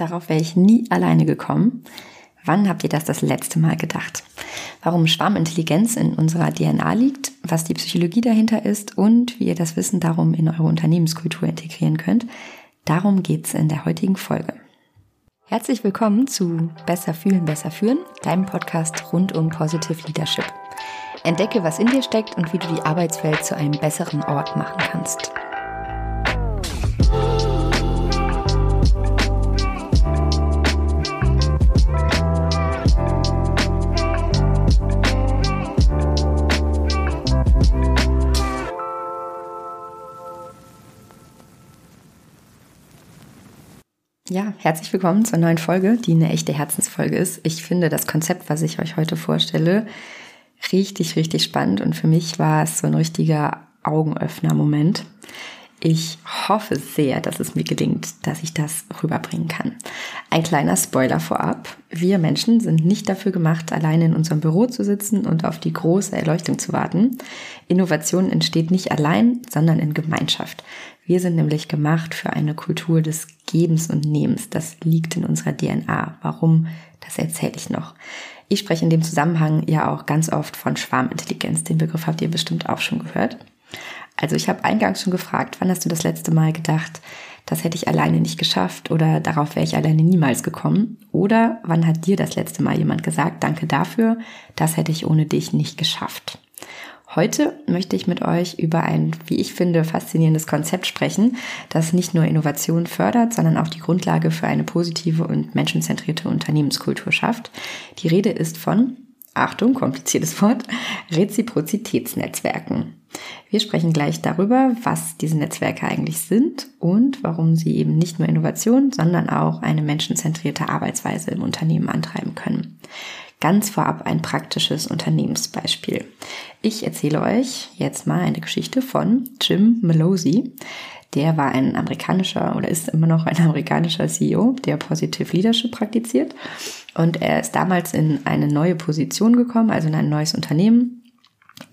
Darauf wäre ich nie alleine gekommen. Wann habt ihr das das letzte Mal gedacht? Warum Schwarmintelligenz in unserer DNA liegt, was die Psychologie dahinter ist und wie ihr das Wissen darum in eure Unternehmenskultur integrieren könnt, darum geht's in der heutigen Folge. Herzlich willkommen zu Besser fühlen, besser führen, deinem Podcast rund um Positive Leadership. Entdecke, was in dir steckt und wie du die Arbeitswelt zu einem besseren Ort machen kannst. Ja, herzlich willkommen zur neuen Folge, die eine echte Herzensfolge ist. Ich finde das Konzept, was ich euch heute vorstelle, richtig, richtig spannend und für mich war es so ein richtiger Augenöffner-Moment. Ich hoffe sehr, dass es mir gelingt, dass ich das rüberbringen kann. Ein kleiner Spoiler vorab. Wir Menschen sind nicht dafür gemacht, alleine in unserem Büro zu sitzen und auf die große Erleuchtung zu warten. Innovation entsteht nicht allein, sondern in Gemeinschaft. Wir sind nämlich gemacht für eine Kultur des Gebens und Nehmens. Das liegt in unserer DNA. Warum? Das erzähle ich noch. Ich spreche in dem Zusammenhang ja auch ganz oft von Schwarmintelligenz. Den Begriff habt ihr bestimmt auch schon gehört. Also ich habe eingangs schon gefragt, wann hast du das letzte Mal gedacht, das hätte ich alleine nicht geschafft oder darauf wäre ich alleine niemals gekommen? Oder wann hat dir das letzte Mal jemand gesagt, danke dafür, das hätte ich ohne dich nicht geschafft? Heute möchte ich mit euch über ein, wie ich finde, faszinierendes Konzept sprechen, das nicht nur Innovation fördert, sondern auch die Grundlage für eine positive und menschenzentrierte Unternehmenskultur schafft. Die Rede ist von, Achtung, kompliziertes Wort, Reziprozitätsnetzwerken. Wir sprechen gleich darüber, was diese Netzwerke eigentlich sind und warum sie eben nicht nur Innovation, sondern auch eine menschenzentrierte Arbeitsweise im Unternehmen antreiben können. Ganz vorab ein praktisches Unternehmensbeispiel. Ich erzähle euch jetzt mal eine Geschichte von Jim Malozzi. Der war ein amerikanischer oder ist immer noch ein amerikanischer CEO, der Positive Leadership praktiziert. Und er ist damals in eine neue Position gekommen, also in ein neues Unternehmen,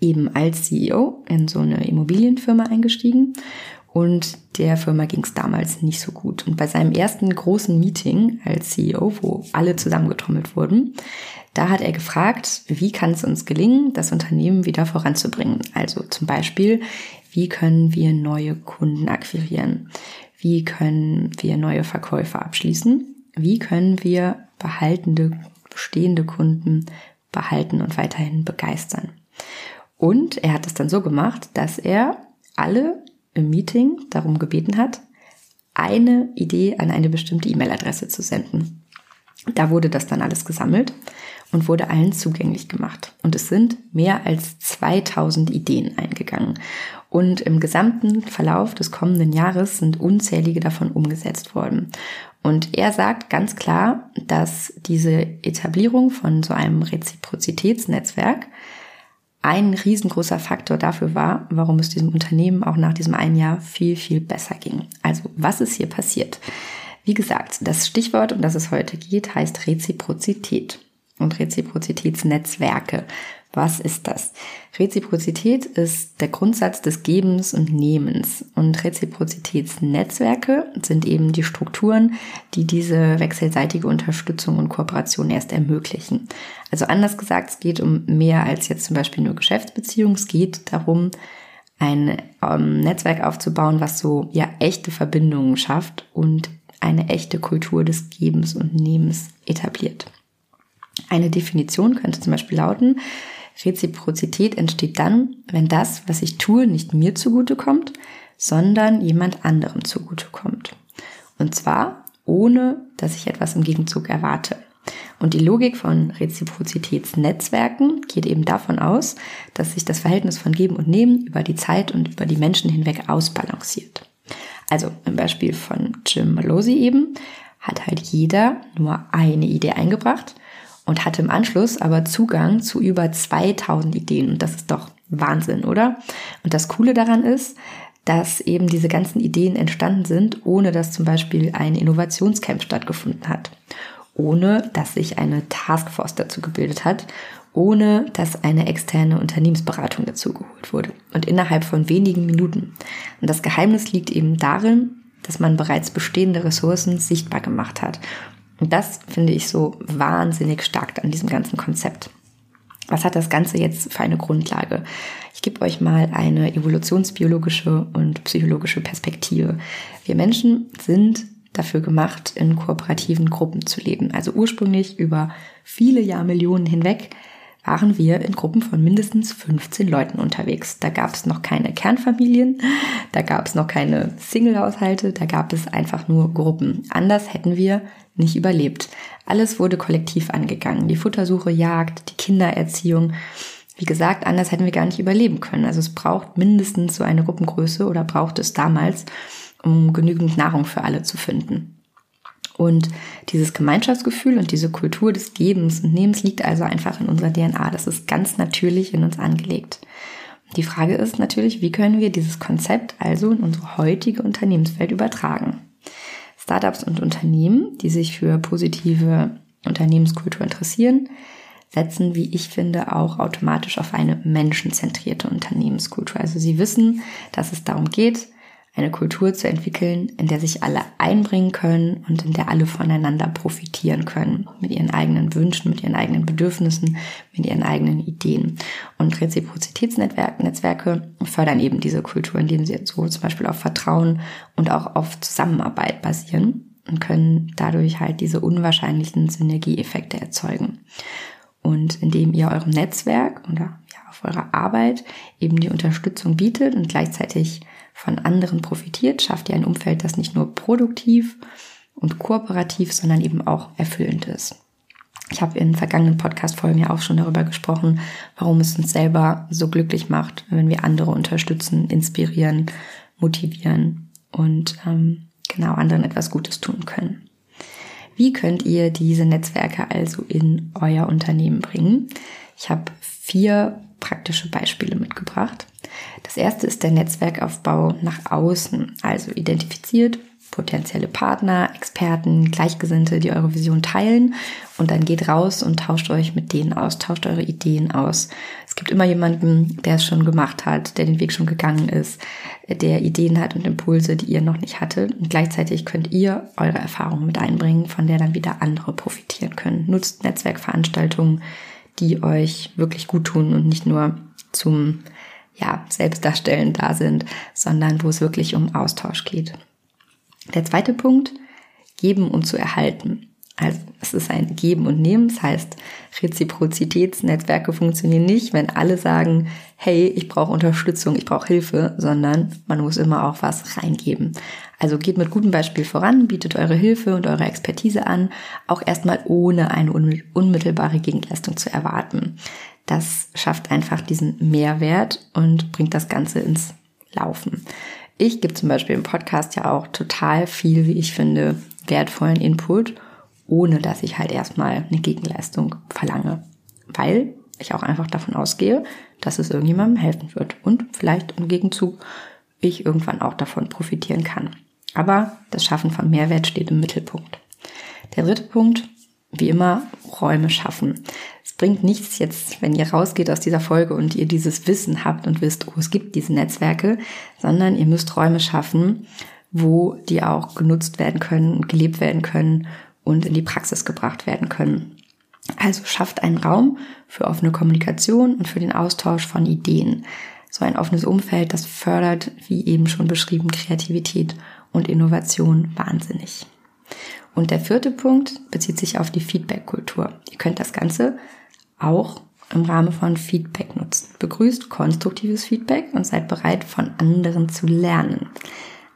eben als CEO in so eine Immobilienfirma eingestiegen. Und der Firma ging es damals nicht so gut. Und bei seinem ersten großen Meeting als CEO, wo alle zusammengetrommelt wurden, da hat er gefragt, wie kann es uns gelingen, das Unternehmen wieder voranzubringen? Also zum Beispiel, wie können wir neue Kunden akquirieren? Wie können wir neue Verkäufe abschließen? Wie können wir behaltende, bestehende Kunden behalten und weiterhin begeistern? Und er hat es dann so gemacht, dass er alle im Meeting darum gebeten hat, eine Idee an eine bestimmte E-Mail-Adresse zu senden. Da wurde das dann alles gesammelt und wurde allen zugänglich gemacht. Und es sind mehr als 2000 Ideen eingegangen. Und im gesamten Verlauf des kommenden Jahres sind unzählige davon umgesetzt worden. Und er sagt ganz klar, dass diese Etablierung von so einem Reziprozitätsnetzwerk ein riesengroßer Faktor dafür war, warum es diesem Unternehmen auch nach diesem einen Jahr viel, viel besser ging. Also was ist hier passiert? Wie gesagt, das Stichwort, um das es heute geht, heißt Reziprozität und Reziprozitätsnetzwerke. Was ist das? Reziprozität ist der Grundsatz des Gebens und Nehmens. Und Reziprozitätsnetzwerke sind eben die Strukturen, die diese wechselseitige Unterstützung und Kooperation erst ermöglichen. Also anders gesagt, es geht um mehr als jetzt zum Beispiel nur Geschäftsbeziehungen. Es geht darum, ein ähm, Netzwerk aufzubauen, was so ja echte Verbindungen schafft und eine echte Kultur des Gebens und Nehmens etabliert. Eine Definition könnte zum Beispiel lauten, Reziprozität entsteht dann, wenn das, was ich tue, nicht mir zugutekommt, sondern jemand anderem zugutekommt. Und zwar ohne, dass ich etwas im Gegenzug erwarte. Und die Logik von Reziprozitätsnetzwerken geht eben davon aus, dass sich das Verhältnis von Geben und Nehmen über die Zeit und über die Menschen hinweg ausbalanciert. Also im Beispiel von Jim Malozzi eben hat halt jeder nur eine Idee eingebracht und hatte im Anschluss aber Zugang zu über 2000 Ideen. Und das ist doch Wahnsinn, oder? Und das Coole daran ist, dass eben diese ganzen Ideen entstanden sind, ohne dass zum Beispiel ein Innovationscamp stattgefunden hat, ohne dass sich eine Taskforce dazu gebildet hat, ohne dass eine externe Unternehmensberatung dazu geholt wurde und innerhalb von wenigen Minuten. Und das Geheimnis liegt eben darin, dass man bereits bestehende Ressourcen sichtbar gemacht hat. Und das finde ich so wahnsinnig stark an diesem ganzen Konzept. Was hat das Ganze jetzt für eine Grundlage? Ich gebe euch mal eine evolutionsbiologische und psychologische Perspektive. Wir Menschen sind dafür gemacht, in kooperativen Gruppen zu leben. Also ursprünglich über viele Jahrmillionen hinweg waren wir in Gruppen von mindestens 15 Leuten unterwegs. Da gab es noch keine Kernfamilien, da gab es noch keine Single-Haushalte, da gab es einfach nur Gruppen. Anders hätten wir nicht überlebt. Alles wurde kollektiv angegangen. Die Futtersuche, Jagd, die Kindererziehung. Wie gesagt, anders hätten wir gar nicht überleben können. Also es braucht mindestens so eine Gruppengröße oder braucht es damals, um genügend Nahrung für alle zu finden. Und dieses Gemeinschaftsgefühl und diese Kultur des Gebens und Nehmens liegt also einfach in unserer DNA. Das ist ganz natürlich in uns angelegt. Die Frage ist natürlich, wie können wir dieses Konzept also in unsere heutige Unternehmenswelt übertragen? Startups und Unternehmen, die sich für positive Unternehmenskultur interessieren, setzen, wie ich finde, auch automatisch auf eine menschenzentrierte Unternehmenskultur. Also sie wissen, dass es darum geht, eine Kultur zu entwickeln, in der sich alle einbringen können und in der alle voneinander profitieren können, mit ihren eigenen Wünschen, mit ihren eigenen Bedürfnissen, mit ihren eigenen Ideen. Und Reziprozitätsnetzwerke fördern eben diese Kultur, indem sie so zum Beispiel auf Vertrauen und auch auf Zusammenarbeit basieren und können dadurch halt diese unwahrscheinlichen Synergieeffekte erzeugen. Und indem ihr eurem Netzwerk oder ja, auf eurer Arbeit eben die Unterstützung bietet und gleichzeitig von anderen profitiert, schafft ihr ein Umfeld, das nicht nur produktiv und kooperativ, sondern eben auch erfüllend ist. Ich habe in vergangenen Podcast-Folgen ja auch schon darüber gesprochen, warum es uns selber so glücklich macht, wenn wir andere unterstützen, inspirieren, motivieren und ähm, genau anderen etwas Gutes tun können. Wie könnt ihr diese Netzwerke also in euer Unternehmen bringen? Ich habe vier praktische Beispiele mitgebracht. Das erste ist der Netzwerkaufbau nach außen, also identifiziert potenzielle Partner, Experten, Gleichgesinnte, die eure Vision teilen und dann geht raus und tauscht euch mit denen aus, tauscht eure Ideen aus. Es gibt immer jemanden, der es schon gemacht hat, der den Weg schon gegangen ist, der Ideen hat und Impulse, die ihr noch nicht hattet und gleichzeitig könnt ihr eure Erfahrungen mit einbringen, von der dann wieder andere profitieren können. Nutzt Netzwerkveranstaltungen, die euch wirklich gut tun und nicht nur zum ja, Selbstdarstellen da sind, sondern wo es wirklich um Austausch geht. Der zweite Punkt, geben und zu erhalten. Also es ist ein Geben und Nehmen, das heißt Reziprozitätsnetzwerke funktionieren nicht, wenn alle sagen, hey, ich brauche Unterstützung, ich brauche Hilfe, sondern man muss immer auch was reingeben. Also geht mit gutem Beispiel voran, bietet eure Hilfe und eure Expertise an, auch erstmal ohne eine unmittelbare Gegenleistung zu erwarten. Das schafft einfach diesen Mehrwert und bringt das Ganze ins Laufen. Ich gebe zum Beispiel im Podcast ja auch total viel, wie ich finde, wertvollen Input, ohne dass ich halt erstmal eine Gegenleistung verlange. Weil ich auch einfach davon ausgehe, dass es irgendjemandem helfen wird und vielleicht im Gegenzug ich irgendwann auch davon profitieren kann. Aber das Schaffen von Mehrwert steht im Mittelpunkt. Der dritte Punkt, wie immer, Räume schaffen. Es bringt nichts jetzt, wenn ihr rausgeht aus dieser Folge und ihr dieses Wissen habt und wisst, oh, es gibt diese Netzwerke, sondern ihr müsst Räume schaffen, wo die auch genutzt werden können, gelebt werden können und in die Praxis gebracht werden können. Also schafft einen Raum für offene Kommunikation und für den Austausch von Ideen. So ein offenes Umfeld, das fördert, wie eben schon beschrieben, Kreativität und Innovation wahnsinnig. Und der vierte Punkt bezieht sich auf die Feedback-Kultur. Ihr könnt das Ganze auch im Rahmen von Feedback nutzen. Begrüßt konstruktives Feedback und seid bereit, von anderen zu lernen.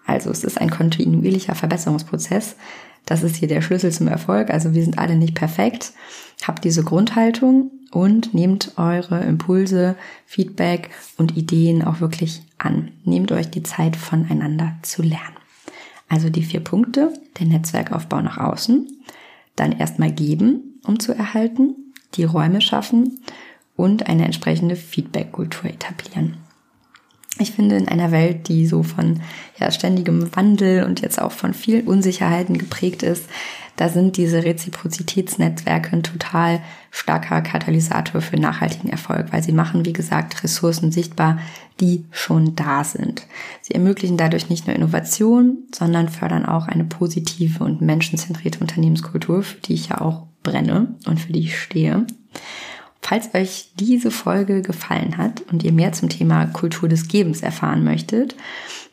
Also es ist ein kontinuierlicher Verbesserungsprozess. Das ist hier der Schlüssel zum Erfolg. Also wir sind alle nicht perfekt. Habt diese Grundhaltung und nehmt eure Impulse, Feedback und Ideen auch wirklich an. Nehmt euch die Zeit voneinander zu lernen. Also die vier Punkte, der Netzwerkaufbau nach außen, dann erstmal geben, um zu erhalten, die Räume schaffen und eine entsprechende Feedback-Kultur etablieren. Ich finde, in einer Welt, die so von ja, ständigem Wandel und jetzt auch von vielen Unsicherheiten geprägt ist, da sind diese Reziprozitätsnetzwerke ein total starker Katalysator für nachhaltigen Erfolg, weil sie machen, wie gesagt, Ressourcen sichtbar, die schon da sind. Sie ermöglichen dadurch nicht nur Innovation, sondern fördern auch eine positive und menschenzentrierte Unternehmenskultur, für die ich ja auch brenne und für die ich stehe. Falls euch diese Folge gefallen hat und ihr mehr zum Thema Kultur des Gebens erfahren möchtet,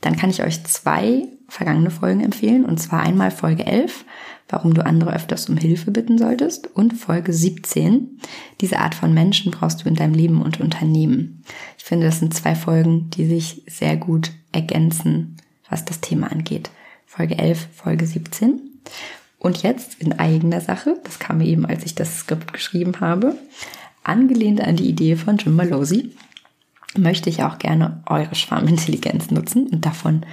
dann kann ich euch zwei vergangene Folgen empfehlen. Und zwar einmal Folge 11, warum du andere öfters um Hilfe bitten solltest, und Folge 17, diese Art von Menschen brauchst du in deinem Leben und Unternehmen. Ich finde, das sind zwei Folgen, die sich sehr gut ergänzen, was das Thema angeht. Folge 11, Folge 17. Und jetzt in eigener Sache, das kam mir eben, als ich das Skript geschrieben habe, angelehnt an die Idee von Jim Malosi, möchte ich auch gerne eure Schwarmintelligenz nutzen und davon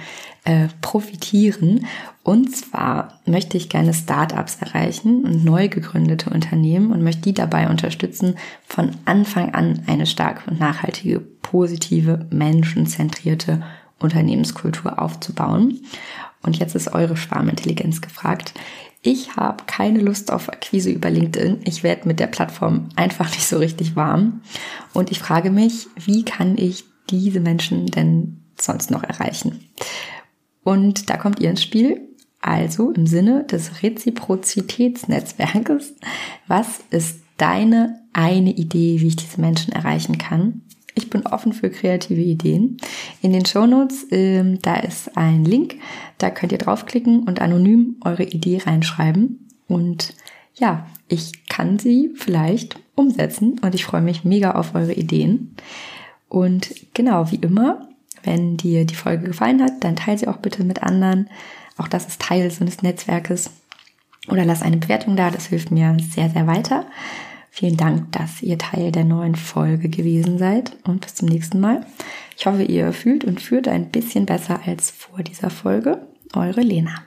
äh, profitieren. Und zwar möchte ich gerne Startups erreichen und neu gegründete Unternehmen und möchte die dabei unterstützen, von Anfang an eine starke und nachhaltige, positive, menschenzentrierte Unternehmenskultur aufzubauen. Und jetzt ist eure Schwarmintelligenz gefragt. Ich habe keine Lust auf Akquise über LinkedIn. Ich werde mit der Plattform einfach nicht so richtig warm. Und ich frage mich, wie kann ich diese Menschen denn sonst noch erreichen? Und da kommt ihr ins Spiel. Also im Sinne des Reziprozitätsnetzwerkes, was ist deine eine Idee, wie ich diese Menschen erreichen kann? Ich bin offen für kreative Ideen. In den Shownotes, ähm, da ist ein Link, da könnt ihr draufklicken und anonym eure Idee reinschreiben. Und ja, ich kann sie vielleicht umsetzen und ich freue mich mega auf eure Ideen. Und genau, wie immer, wenn dir die Folge gefallen hat, dann teile sie auch bitte mit anderen. Auch das ist Teil so eines Netzwerkes. Oder lass eine Bewertung da, das hilft mir sehr, sehr weiter. Vielen Dank, dass ihr Teil der neuen Folge gewesen seid und bis zum nächsten Mal. Ich hoffe, ihr fühlt und führt ein bisschen besser als vor dieser Folge. Eure Lena.